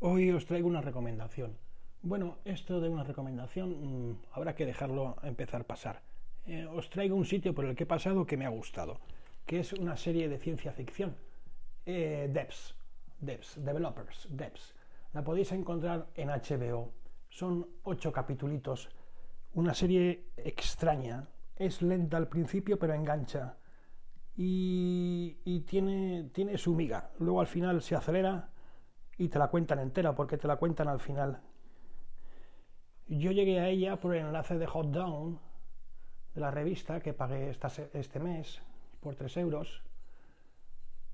Hoy os traigo una recomendación. Bueno, esto de una recomendación mmm, habrá que dejarlo empezar a pasar. Eh, os traigo un sitio por el que he pasado que me ha gustado, que es una serie de ciencia ficción. Eh, Devs, Devs, Developers, Devs. La podéis encontrar en HBO. Son ocho capitulitos. Una serie extraña. Es lenta al principio, pero engancha. Y, y tiene, tiene su miga. Luego al final se acelera y te la cuentan entera porque te la cuentan al final. Yo llegué a ella por el enlace de Hot Down de la revista que pagué esta, este mes por 3 euros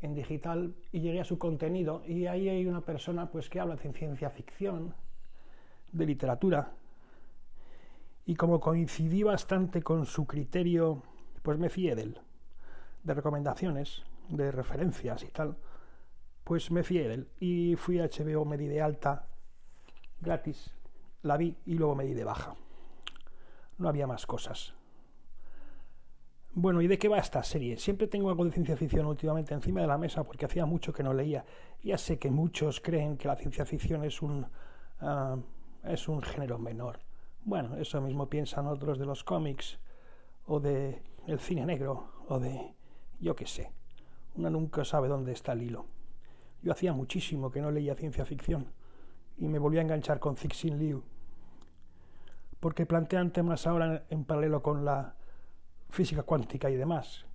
en digital y llegué a su contenido y ahí hay una persona pues que habla de ciencia ficción, de literatura y como coincidí bastante con su criterio pues me fié de él, de recomendaciones, de referencias y tal pues me fié de él y fui a HBO, me di de alta gratis, la vi y luego me di de baja. No había más cosas. Bueno, ¿y de qué va esta serie? Siempre tengo algo de ciencia ficción últimamente encima de la mesa porque hacía mucho que no leía. Ya sé que muchos creen que la ciencia ficción es un, uh, es un género menor. Bueno, eso mismo piensan otros de los cómics o de el cine negro o de yo qué sé. Uno nunca sabe dónde está el hilo. Yo hacía muchísimo que no leía ciencia ficción y me volví a enganchar con Cixin Liu, porque plantean temas ahora en paralelo con la física cuántica y demás.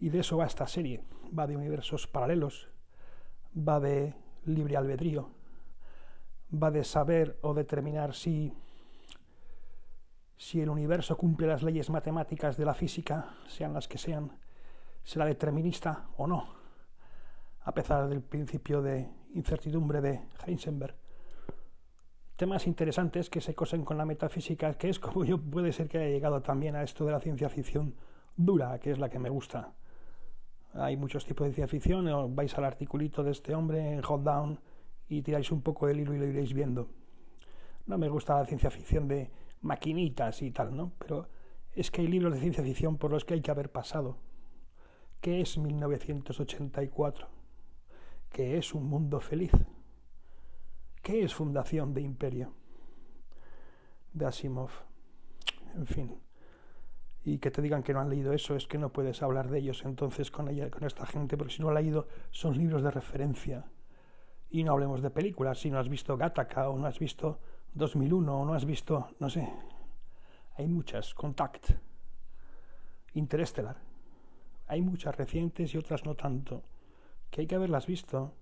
Y de eso va esta serie. Va de universos paralelos, va de libre albedrío, va de saber o determinar si, si el universo cumple las leyes matemáticas de la física, sean las que sean, será determinista o no a pesar del principio de incertidumbre de Heisenberg. Temas interesantes que se cosen con la metafísica, que es como yo puede ser que haya llegado también a esto de la ciencia ficción dura, que es la que me gusta. Hay muchos tipos de ciencia ficción, vais al articulito de este hombre en Hot Down y tiráis un poco del hilo y lo iréis viendo. No me gusta la ciencia ficción de maquinitas y tal, ¿no? Pero es que hay libros de ciencia ficción por los que hay que haber pasado. ¿Qué es 1984? ¿Qué es un mundo feliz? ¿Qué es fundación de imperio? De Asimov. En fin. Y que te digan que no han leído eso es que no puedes hablar de ellos entonces con ella, con esta gente, porque si no ha leído son libros de referencia. Y no hablemos de películas, si no has visto Gattaca o no has visto 2001 o no has visto, no sé, hay muchas, Contact, Interestelar. Hay muchas recientes y otras no tanto que hay que haberlas visto.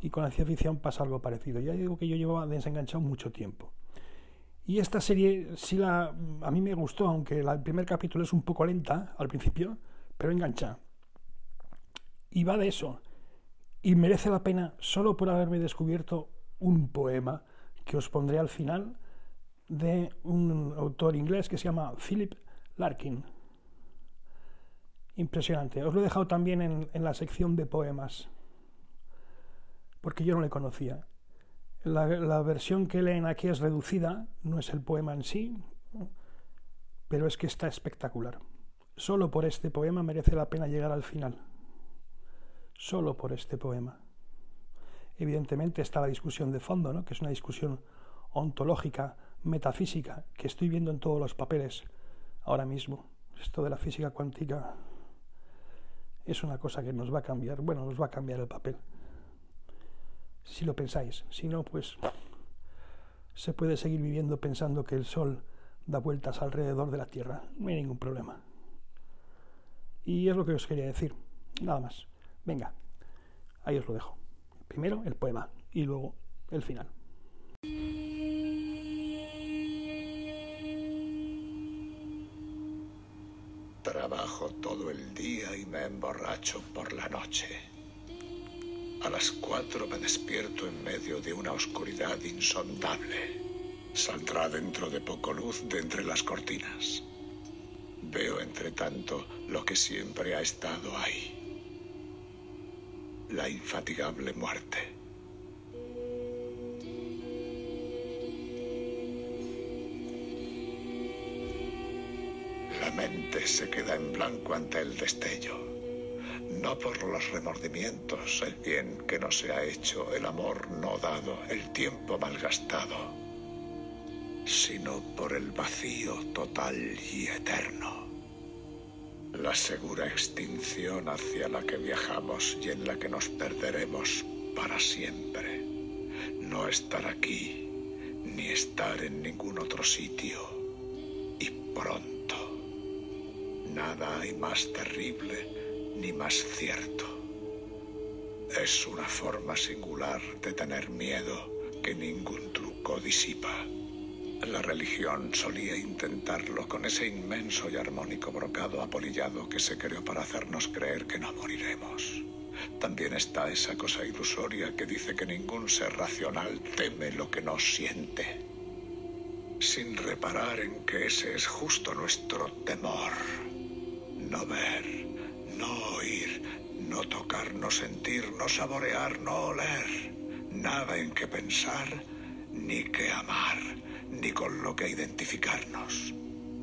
Y con la ciencia ficción pasa algo parecido. Ya digo que yo llevaba desenganchado mucho tiempo. Y esta serie sí la a mí me gustó, aunque el primer capítulo es un poco lenta al principio, pero engancha. Y va de eso. Y merece la pena solo por haberme descubierto un poema que os pondré al final de un autor inglés que se llama Philip Larkin impresionante. Os lo he dejado también en, la sección de poemas, porque yo no le conocía. La, la, versión que leen aquí es reducida, no es el poema en sí, pero es que está espectacular. Solo por este poema merece la pena llegar al final. Solo por este poema. Evidentemente está la discusión de fondo, ¿no? que es una discusión ontológica, metafísica, que estoy viendo en todos los papeles ahora mismo. Esto de la física cuántica es una cosa que nos va a cambiar, bueno, nos va a cambiar el papel. Si lo pensáis, si no, pues se puede seguir viviendo pensando que el Sol da vueltas alrededor de la Tierra, no hay ningún problema. Y es lo que os quería decir, nada más. Venga, ahí os lo dejo. Primero el poema y luego el final. Trabajo todo el día y me emborracho por la noche. A las cuatro me despierto en medio de una oscuridad insondable. Saldrá dentro de poco luz de entre las cortinas. Veo entre tanto lo que siempre ha estado ahí. La infatigable muerte. La mente se queda en blanco ante el destello. No por los remordimientos, el bien que no se ha hecho, el amor no dado, el tiempo malgastado, sino por el vacío total y eterno. La segura extinción hacia la que viajamos y en la que nos perderemos para siempre. No estar aquí, ni estar en ningún otro sitio. Y pronto. Nada hay más terrible ni más cierto. Es una forma singular de tener miedo que ningún truco disipa. La religión solía intentarlo con ese inmenso y armónico brocado apolillado que se creó para hacernos creer que no moriremos. También está esa cosa ilusoria que dice que ningún ser racional teme lo que no siente, sin reparar en que ese es justo nuestro temor. No ver, no oír, no tocar, no sentir, no saborear, no oler. Nada en que pensar, ni que amar, ni con lo que identificarnos.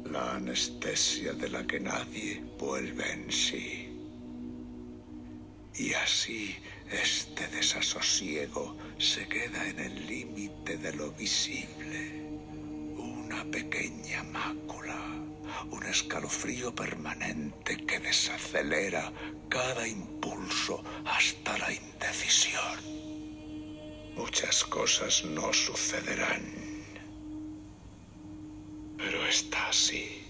La anestesia de la que nadie vuelve en sí. Y así este desasosiego se queda en el límite de lo visible. Una pequeña mácula, un escalofrío permanente que desacelera cada impulso hasta la indecisión. Muchas cosas no sucederán, pero está así.